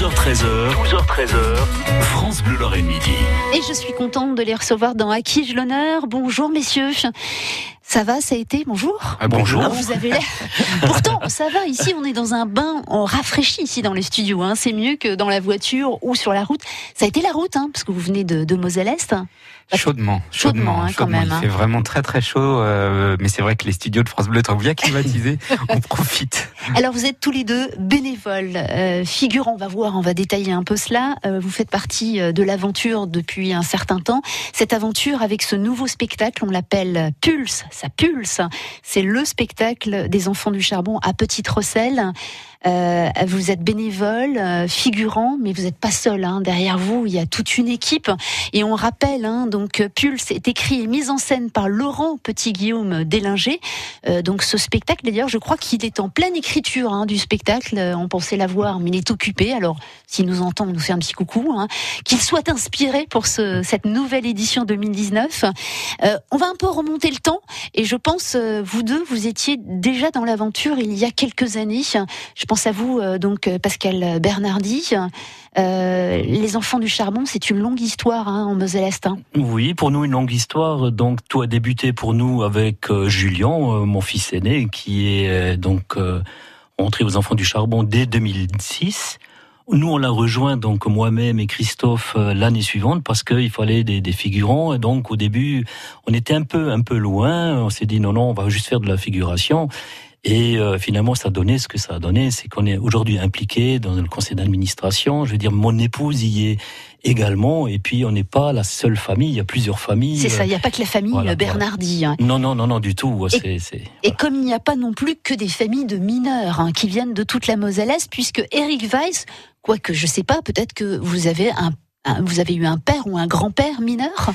12h13h, 12h13h, France Bleu Lorraine Midi. Et je suis contente de les recevoir dans À qui je l'honneur. Bonjour messieurs. Ça va, ça a été Bonjour. Ah, bonjour. Ah, vous avez l'air. Pourtant, ça va. Ici, on est dans un bain, on rafraîchit ici dans les studios. Hein. C'est mieux que dans la voiture ou sur la route. Ça a été la route, hein, parce que vous venez de, de Moselle-Est. Chaudement, Chaudement, chaudement, hein, quand chaudement. même, Il hein. fait vraiment très très chaud, euh, mais c'est vrai que les studios de France Bleu sont bien climatisés. on profite. Alors, vous êtes tous les deux bénévoles, euh, figurants. On va voir, on va détailler un peu cela. Euh, vous faites partie euh, de l'aventure depuis un certain temps. Cette aventure avec ce nouveau spectacle, on l'appelle Pulse. Ça pulse. C'est le spectacle des enfants du charbon à Petite Rosselle. Euh, vous êtes bénévole, euh, figurant, mais vous n'êtes pas seul. Hein. Derrière vous, il y a toute une équipe. Et on rappelle, hein, donc Pulse est écrit et mis en scène par Laurent Petit-Guillaume Délinger. Euh, donc ce spectacle, d'ailleurs, je crois qu'il est en pleine écriture hein, du spectacle. Euh, On pensait l'avoir, mais il est occupé. Alors, s'il nous entend, il nous fait un petit coucou. Hein. Qu'il soit inspiré pour ce, cette nouvelle édition 2019. Euh, on va un peu remonter le temps. Et je pense, euh, vous deux, vous étiez déjà dans l'aventure il y a quelques années. Pense à vous, euh, donc euh, Pascal Bernardi. Euh, les enfants du charbon, c'est une longue histoire hein, en Moselle-Est. hein. Oui, pour nous une longue histoire. Donc tout a débuté pour nous avec Julien, mon fils aîné, qui est donc entré aux enfants du charbon dès 2006. Nous, on l'a rejoint, donc moi-même et Christophe, l'année suivante, parce qu'il fallait des, des figurants. Et donc, au début, on était un peu, un peu loin. On s'est dit non, non, on va juste faire de la figuration. Et euh, finalement, ça a donné ce que ça a donné, c'est qu'on est aujourd'hui impliqué dans le conseil d'administration. Je veux dire, mon épouse y est également. Et puis, on n'est pas la seule famille. Il y a plusieurs familles. C'est ça, il n'y a pas que la famille Voilà, euh, Bernardi. hein. Non, non, non, non, du tout. Et- comme il n'y a pas non plus que des familles de mineurs hein, qui viennent de toute la Moselle-Est, puisque Eric Weiss, quoique je sais pas, peut-être que vous avez un- vous avez eu un père ou un grand-père mineur?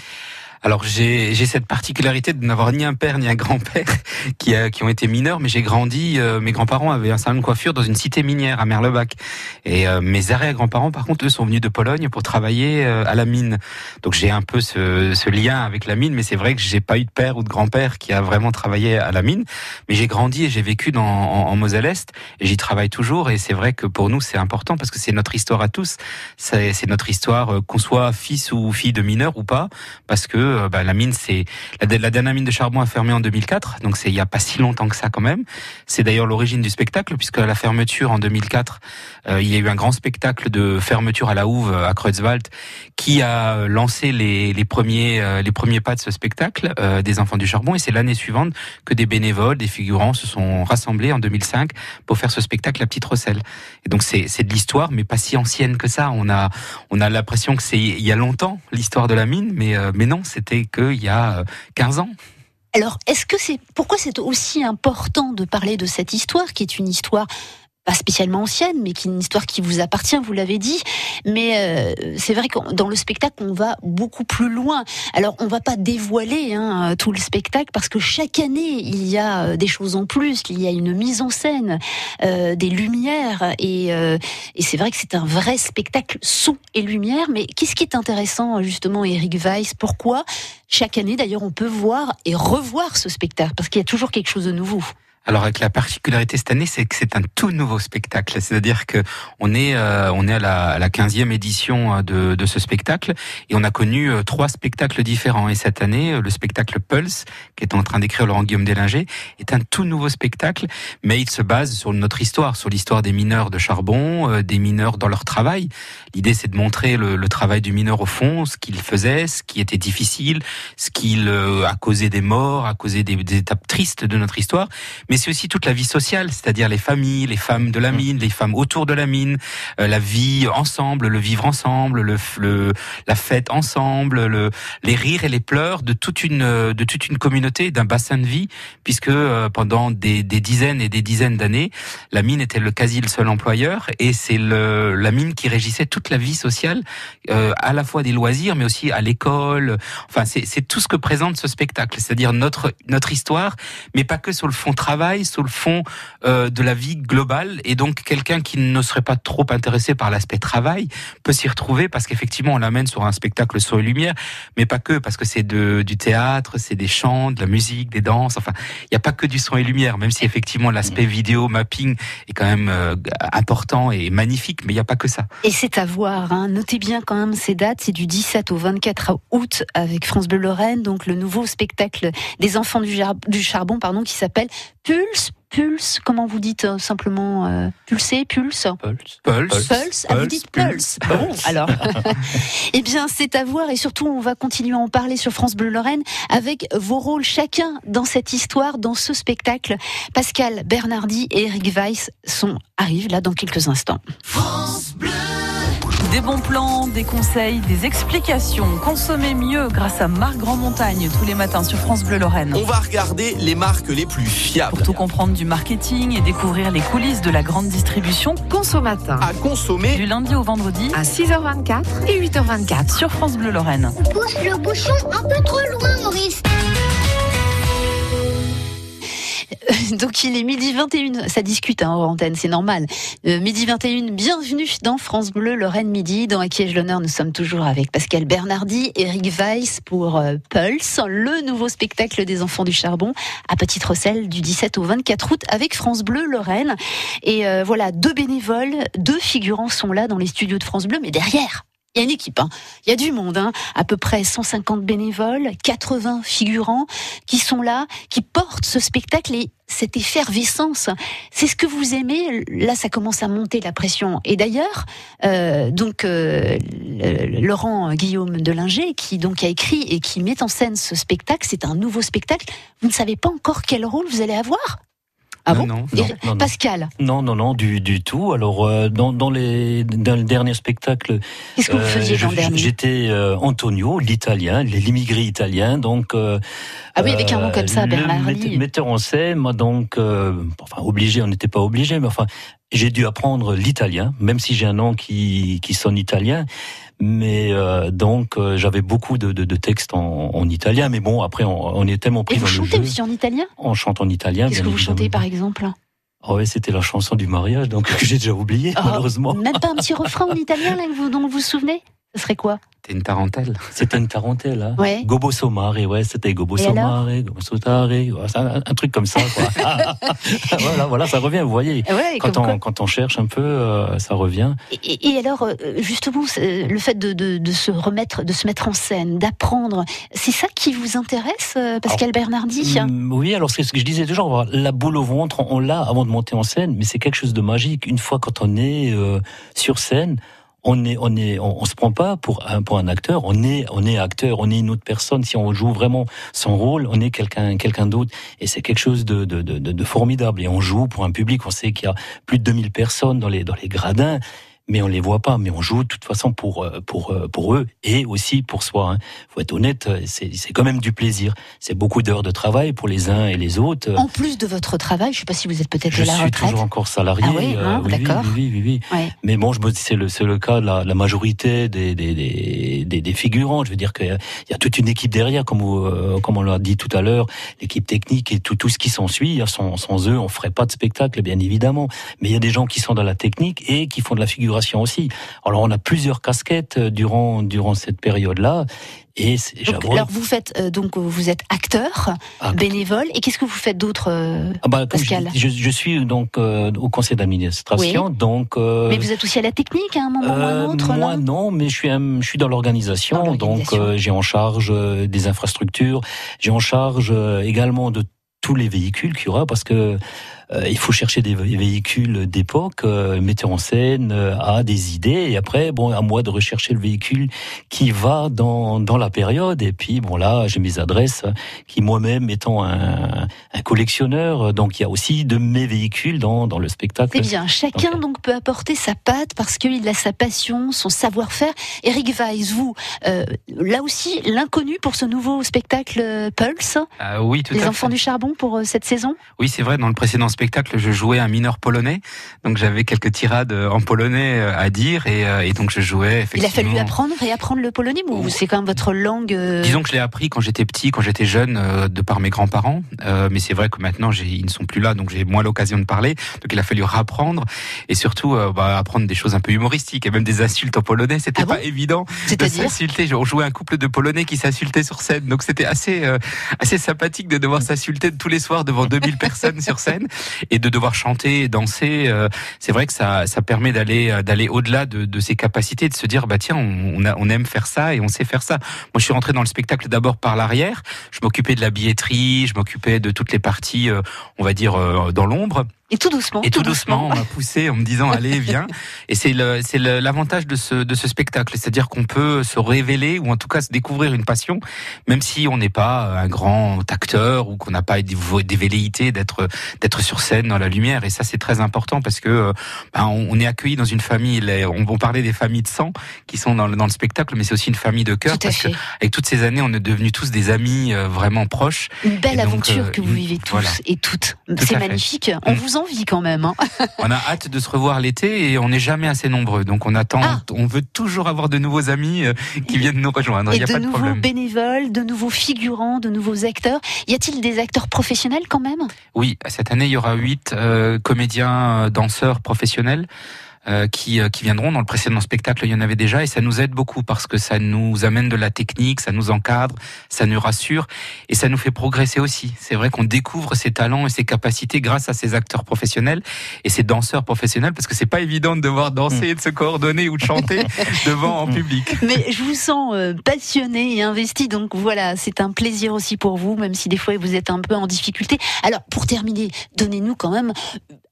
Alors j'ai j'ai cette particularité de n'avoir ni un père ni un grand-père qui, a- qui ont été mineurs, mais j'ai grandi. euh, mes grands-parents avaient un salon de coiffure dans une cité minière à Merlebach. Et euh, mes arrière-grands-parents, par contre, eux, sont venus de Pologne pour travailler euh, à la mine. Donc j'ai un peu ce, ce lien avec la mine, mais c'est vrai que j'ai pas eu de père ou de grand-père qui a vraiment travaillé à la mine. Mais j'ai grandi et j'ai vécu dans, en, en Moselle-Est et j'y travaille toujours. Et c'est vrai que pour nous, c'est important parce que c'est notre histoire à tous. C'est c'est notre histoire, euh, qu'on soit fils ou fille de mineur ou pas, parce que euh, bah, la mine, c'est la, dernière mine de charbon a fermé en 2004, donc c'est il y a pas si longtemps que ça quand même. C'est d'ailleurs l'origine du spectacle, puisque à la fermeture en 2004, euh, il y a eu un grand spectacle de fermeture à la Houve à Kreuzwald, qui a lancé les, les premiers euh, les premiers pas de ce spectacle des enfants du charbon. Et c'est l'année suivante que des bénévoles, des figurants se sont rassemblés en 2005 pour faire ce spectacle La Petite Rosselle. Et donc c'est c'est de l'histoire, mais pas si ancienne que ça. On a on a l'impression que c'est il y a longtemps l'histoire de la mine, mais mais non, c'était que il y a euh, 15 ans. Alors, est-ce que c'est pourquoi c'est aussi important de parler de cette histoire, qui est une histoire pas spécialement ancienne, mais qui est une histoire qui vous appartient, vous l'avez dit. Mais euh, c'est vrai que dans le spectacle, on va beaucoup plus loin. Alors, on va pas dévoiler hein, tout le spectacle parce que chaque année, il y a euh, des choses en plus. Il y a une mise en scène, euh, des lumières, et, euh, et c'est vrai que c'est un vrai spectacle son et lumière. Mais qu'est-ce qui est intéressant, justement, Eric Weiss? Pourquoi chaque année, d'ailleurs, on peut voir et revoir ce spectacle? Parce qu'il y a toujours quelque chose de nouveau. Alors avec la particularité cette année, c'est que c'est un tout nouveau spectacle. C'est-à-dire que on est euh, on est à la, à la 15e édition euh, de, de ce spectacle et on a connu euh, trois spectacles différents. Et cette année, euh, le spectacle Pulse, qui est en train d'écrire Laurent Guillaume Délinger, est un tout nouveau spectacle, mais il se base sur notre histoire, sur l'histoire des mineurs de charbon, euh, des mineurs dans leur travail. L'idée, c'est de montrer le, le travail du mineur au fond, ce qu'il faisait, ce qui était difficile, ce qu'il euh, a causé des morts, a causé des, étapes tristes de notre histoire, c'est aussi toute la vie sociale, c'est-à-dire les familles, les femmes de la mine, les femmes autour de la mine, euh, la vie ensemble, le vivre ensemble, le, le la fête ensemble, le, les rires et les pleurs de toute une euh, de toute une communauté, d'un bassin de vie, puisque euh, pendant des, des dizaines et des dizaines d'années, la mine était le quasi le seul employeur et c'est le la mine qui régissait toute la vie sociale, euh, à la fois des loisirs, mais aussi à l'école. Enfin, c'est c'est tout ce que présente ce spectacle, c'est-à-dire notre notre histoire, mais pas que sur le fond travail travail sous le fond euh, de la vie globale et donc quelqu'un qui ne serait pas trop intéressé par l'aspect travail peut s'y retrouver parce qu'effectivement on l'amène sur un spectacle son et lumière, mais pas que parce que c'est du théâtre, c'est des chants, de la musique, des danses. Enfin, il n'y a pas que du son et lumière, même si effectivement l'aspect vidéo mapping est quand même euh, important et magnifique, mais il n'y a pas que ça. Et c'est à voir. Hein. Notez bien quand même ces dates. C'est du 17 au 24 août avec France Bleu Lorraine, donc le nouveau spectacle des enfants du, du charbon, pardon, qui s'appelle Pulse pulse, comment vous dites euh, simplement euh, pulser, pulse Pulse. Pulse. Pulse. Ah, vous dites pulse. Bon, alors. eh bien, c'est à voir et surtout, on va continuer à en parler sur France Bleu Lorraine avec vos rôles chacun dans cette histoire, dans ce spectacle. Pascal Bernardi et Eric Weiss sont, arrivent là dans quelques instants. France Bleu des bons plans, des conseils, des explications. Consommez mieux grâce à Marc Grand Montagne tous les matins sur France Bleu Lorraine. On va regarder les marques les plus fiables. Pour tout comprendre du marketing et découvrir les coulisses de la grande distribution, consommateur à consommer du lundi au vendredi à 6h24 et 8h24 sur France Bleu Lorraine. On pousse le bouchon un peu trop loin, Maurice. Donc il est midi 21, ça discute hein, hors antenne, c'est normal. Euh, midi 21, bienvenue dans France Bleu, Lorraine Midi, dans Qui ai l'honneur Nous sommes toujours avec Pascal Bernardi, Eric Weiss pour euh, Pulse, le nouveau spectacle des enfants du charbon à Petite Rosselle du 17 au 24 août avec France Bleu Lorraine. Et euh, voilà, deux bénévoles, deux figurants sont là dans les studios de France Bleu, mais derrière, il y a une équipe, hein. il y a du monde, hein. à peu près 150 bénévoles, 80 figurants qui sont là, qui portent ce spectacle et cette effervescence. C'est ce que vous aimez. Là, ça commence à monter la pression. Et d'ailleurs, euh, donc euh, Laurent Guillaume Delinger, qui donc a écrit et qui met en scène ce spectacle, c'est un nouveau spectacle. Vous ne savez pas encore quel rôle vous allez avoir? Ah bon non, non, Pascal Non, non, non, du, du tout. Alors, euh, dans, dans, les, dans le dernier spectacle... Qu'est-ce que vous faisiez, Jean dernier J'étais euh, Antonio, l'italien, l'immigré italien, donc... Euh, ah oui, avec un nom comme ça, Bernard le metteur en scène, moi donc... enfin, obligé, on n'était pas obligé, mais enfin, j'ai dû apprendre l'italien, même si j'ai un nom qui, qui sonne italien. Mais euh, donc euh, j'avais beaucoup de, de, de textes en, en, italien, mais bon après on, on est tellement pris Et dans vous le chantez jeu. aussi en italien? On chante en italien. Qu'est-ce que vous chantez par exemple? Oh ouais, c'était la chanson du mariage, donc j'ai déjà oublié oh, malheureusement. Même pas un petit refrain en italien là, dont vous vous souvenez? Ce serait quoi? C'était une tarentelle. C'était une tarentelle, hein. Ouais. Gobo Somare, ouais, c'était Gobo Somare, Gobo Sotare, un, un, truc comme ça, quoi. voilà, voilà, ça revient, vous voyez. Ouais, quand, on, quand on cherche un peu, euh, ça revient. Et, et, alors, euh, justement, le fait de, de, de, se remettre, de se mettre en scène, d'apprendre, c'est ça qui vous intéresse, euh, Pascal alors, Bernardi? mm, Oui, alors c'est ce que je disais toujours, la boule au ventre, on l'a avant de monter en scène, mais c'est quelque chose de magique. Une fois quand on est euh, sur scène, on est, on est, on, se prend pas pour un, pour un acteur. On est, on est acteur. On est une autre personne. Si on joue vraiment son rôle, on est quelqu'un, quelqu'un d'autre. Et c'est quelque chose de, de, de, de, formidable. Et on joue pour un public. On sait qu'il y a plus de 2000 personnes dans les, dans les gradins mais on les voit pas. Mais on joue de toute façon pour pour pour eux et aussi pour soi. Hein. Faut être honnête, c'est c'est quand même du plaisir. C'est beaucoup d'heures de travail pour les uns et les autres. En plus de votre travail, je sais pas si vous êtes peut-être je à la suis retraite. toujours encore salarié. Ah oui, hein, oui, d'accord. Oui, oui, oui, oui. Ouais. Mais bon, je me c'est le c'est le cas de la, la majorité des des, des des des figurants. Je veux dire qu'il y a toute une équipe derrière, comme vous, euh, comme on l'a dit tout à l'heure, l'équipe technique et tout tout ce qui s'ensuit. Sans sans eux, on ferait pas de spectacle, bien évidemment. Mais il y a des gens qui sont dans la technique et qui font de la figuration aussi. Alors on a plusieurs casquettes durant durant cette période-là. Et donc, alors vous faites euh, donc vous êtes acteur, Ah, bénévole et qu'est-ce que vous faites d'autre, euh, ah bah, Pascal je, suis donc euh, au conseil d'administration, Oui. donc. euh, Mais vous êtes aussi à la technique à un moment ou à un euh, autre, moi non mais je suis je suis dans l'organisation, donc euh, j'ai en charge euh, des infrastructures, j'ai en charge euh, également de tous les véhicules qu'il y aura parce que euh, il faut chercher des vé- véhicules d'époque, euh, metteur en scène euh, a des idées et après bon à moi de rechercher le véhicule qui va dans dans la période et puis bon là j'ai mes adresses euh, qui moi-même étant un, un collectionneur euh, donc il y a aussi de mes véhicules dans dans le spectacle. C'est bien. Chacun Donc, donc peut apporter sa patte parce qu'il a sa passion, son savoir-faire. Eric Weiss, vous, euh, là aussi, l'inconnu pour ce nouveau spectacle euh, Pulse, Ah oui, tout les à enfants fait. du charbon pour euh, cette saison? Oui, c'est vrai. Dans le précédent spectacle, je jouais un mineur polonais, donc j'avais quelques tirades en polonais à dire et, et donc je jouais. Il a fallu apprendre et apprendre le polonais ou c'est quand même votre langue Disons que je l'ai appris quand j'étais petit, quand j'étais jeune, de par mes grands-parents, mais c'est vrai que maintenant ils ne sont plus là, donc j'ai moins l'occasion de parler. Donc il a fallu rapprendre et surtout bah, apprendre des choses un peu humoristiques et même des insultes en polonais. C'était ah pas évident de s'insulter. On jouait un couple de polonais qui s'insultaient sur scène, donc c'était assez assez sympathique de devoir s'insulter tous les soirs devant 2000 personnes sur scène et de devoir chanter et danser. Euh, c'est vrai que ça, ça permet d'aller euh, d'aller au-delà de, de, ses capacités, de se dire bah tiens, on, on, aime faire ça et on sait faire ça. Moi, je suis rentré dans le spectacle d'abord par l'arrière. Je m'occupais de la billetterie, je m'occupais de toutes les parties, euh, on va dire dans l'ombre. Et tout doucement. Et tout, doucement, on m'a poussé en me disant allez viens. Et c'est le c'est l'avantage de ce de ce spectacle, c'est-à-dire qu'on peut se révéler ou en tout cas se découvrir une passion, même si on n'est pas un grand acteur ou qu'on n'a pas des, des velléités d'être d'être sur scène dans la lumière. Et ça c'est très important parce que ben, on, est accueilli dans une famille. On, on parlait des familles de sang qui sont dans le, dans le spectacle, mais c'est aussi une famille de cœur parce que avec toutes ces années, on est devenus tous des amis euh, vraiment proches. Une belle aventure euh, que vous vivez tous et toutes. C'est magnifique. On mm. Envie quand même. Hein. on a hâte de se revoir l'été et on n'est jamais assez nombreux. Donc on attend, ah. on veut toujours avoir de nouveaux amis euh, qui viennent nous rejoindre. Et Il y a de pas de nouveaux bénévoles, de nouveaux figurants, de nouveaux acteurs. Y a-t-il des acteurs professionnels quand même? Oui, cette année il y aura huit euh, comédiens, euh, danseurs professionnels. Euh, qui, euh, qui viendront. Dans le précédent spectacle, il y en avait déjà, et ça nous aide beaucoup parce que ça nous amène de la technique, ça nous encadre, ça nous rassure, et ça nous fait progresser aussi. C'est vrai qu'on découvre ses talents et ses capacités grâce à ces acteurs professionnels et ces danseurs professionnels, parce que c'est pas évident de devoir danser, de se coordonner ou de chanter devant en public. Mais je vous sens euh, passionné et investi, donc voilà, c'est un plaisir aussi pour vous, même si des fois vous êtes un peu en difficulté. Alors, pour terminer, donnez-nous quand même,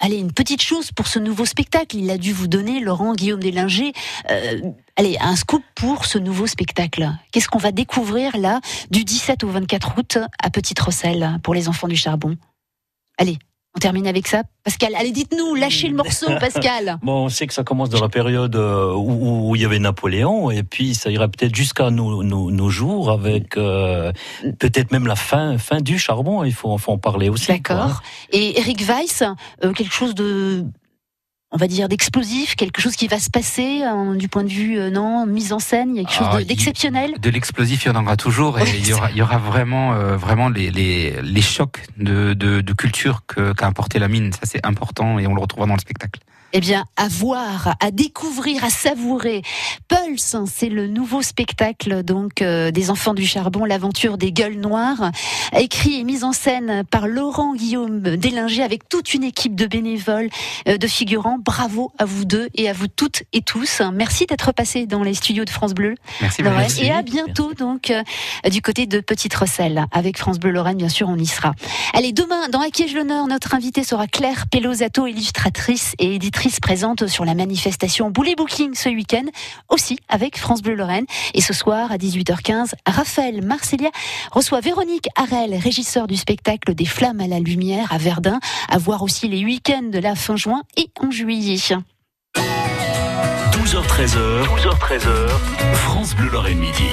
allez, une petite chose pour ce nouveau spectacle. Il a dû vous donner, Laurent Guillaume Deslinger, euh, allez, un scoop pour ce nouveau spectacle. Qu'est-ce qu'on va découvrir là du 17 au 24 août à Petite Rosselle pour les enfants du charbon? Allez, on termine avec ça. Pascal, allez, dites-nous, lâchez le morceau, Pascal. bon, on sait que ça commence dans la période euh, où, il y avait Napoléon, et puis ça ira peut-être jusqu'à nos, nos, jours, avec euh, peut-être même la fin, fin du charbon. Il faut, faut en parler aussi. D'accord. Et Eric Weiss, quelque chose de on va dire d'explosif, quelque chose qui va se passer hein, du point de vue euh, non mise en scène, il y a quelque chose ah, d'exceptionnel. De, l'explosif, il y en aura toujours et il, y aura, il y aura vraiment euh, vraiment les, les, les chocs de, de, de culture qu'a apporté la mine. Ça c'est important et on le retrouvera dans le spectacle eh bien, à voir, à découvrir, à savourer. Pulse, c'est le nouveau spectacle donc euh, des enfants du charbon, l'aventure des gueules noires, écrit et mis en scène par Laurent Guillaume Délinger avec toute une équipe de bénévoles, euh, de figurants. Bravo à vous deux et à vous toutes et tous. Merci d'être passé dans les studios de France Bleu. Merci. Et à bientôt donc euh, du côté de Petite Rosselle avec France Bleu Lorraine. Bien sûr, on y sera. Allez, demain dans Acquiège l'honneur, notre invitée sera Claire Pelosato, illustratrice et éditrice se présente sur la manifestation Boulet Booking ce week-end, aussi avec France Bleu Lorraine. Et ce soir, à 18h15, Raphaël Marcelia reçoit Véronique Harel, régisseur du spectacle Des Flammes à la Lumière à Verdun, à voir aussi les week-ends de la fin juin et en juillet. 12h13h, 12h13h, France Bleu Lorraine Midi.